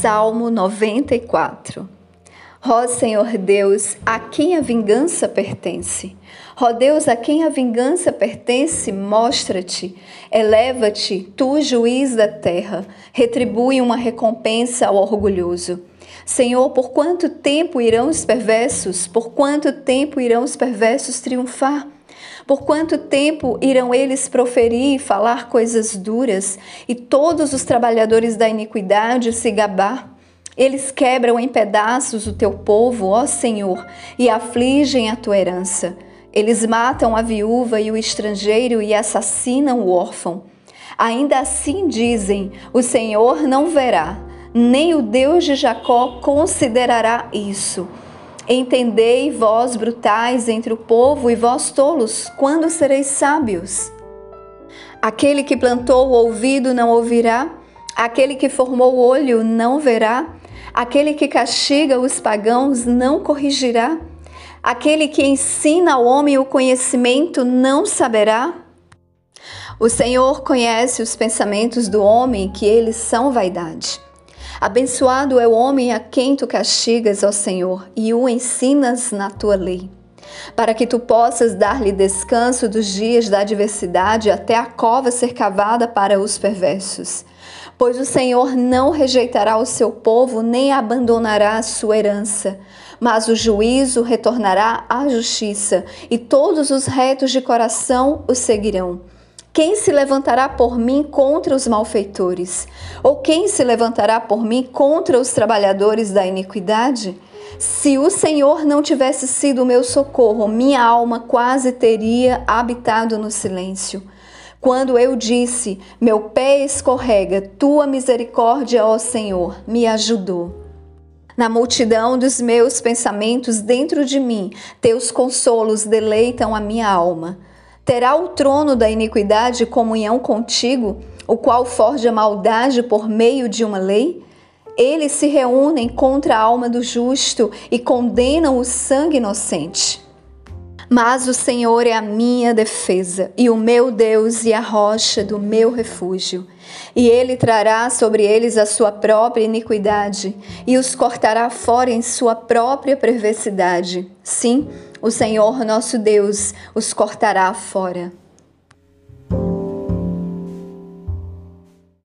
Salmo 94 Ó Senhor Deus, a quem a vingança pertence? Ó Deus, a quem a vingança pertence, mostra-te, eleva-te, tu juiz da terra, retribui uma recompensa ao orgulhoso. Senhor, por quanto tempo irão os perversos? Por quanto tempo irão os perversos triunfar? Por quanto tempo irão eles proferir e falar coisas duras, e todos os trabalhadores da iniquidade se gabar? Eles quebram em pedaços o teu povo, ó Senhor, e afligem a tua herança. Eles matam a viúva e o estrangeiro e assassinam o órfão. Ainda assim dizem: O Senhor não verá, nem o Deus de Jacó considerará isso. Entendei, vós brutais entre o povo e vós tolos, quando sereis sábios? Aquele que plantou o ouvido não ouvirá, aquele que formou o olho não verá, aquele que castiga os pagãos não corrigirá, aquele que ensina ao homem o conhecimento não saberá. O Senhor conhece os pensamentos do homem, que eles são vaidade. Abençoado é o homem a quem tu castigas, ó Senhor, e o ensinas na tua lei, para que tu possas dar-lhe descanso dos dias da adversidade até a cova ser cavada para os perversos. Pois o Senhor não rejeitará o seu povo, nem abandonará a sua herança, mas o juízo retornará à justiça, e todos os retos de coração o seguirão. Quem se levantará por mim contra os malfeitores? Ou quem se levantará por mim contra os trabalhadores da iniquidade? Se o Senhor não tivesse sido o meu socorro, minha alma quase teria habitado no silêncio. Quando eu disse: Meu pé escorrega, tua misericórdia, ó Senhor, me ajudou. Na multidão dos meus pensamentos dentro de mim, teus consolos deleitam a minha alma. Terá o trono da iniquidade comunhão contigo, o qual forja maldade por meio de uma lei? Eles se reúnem contra a alma do justo e condenam o sangue inocente. Mas o Senhor é a minha defesa e o meu Deus e a rocha do meu refúgio. E ele trará sobre eles a sua própria iniquidade e os cortará fora em sua própria perversidade. Sim, o Senhor nosso Deus os cortará fora.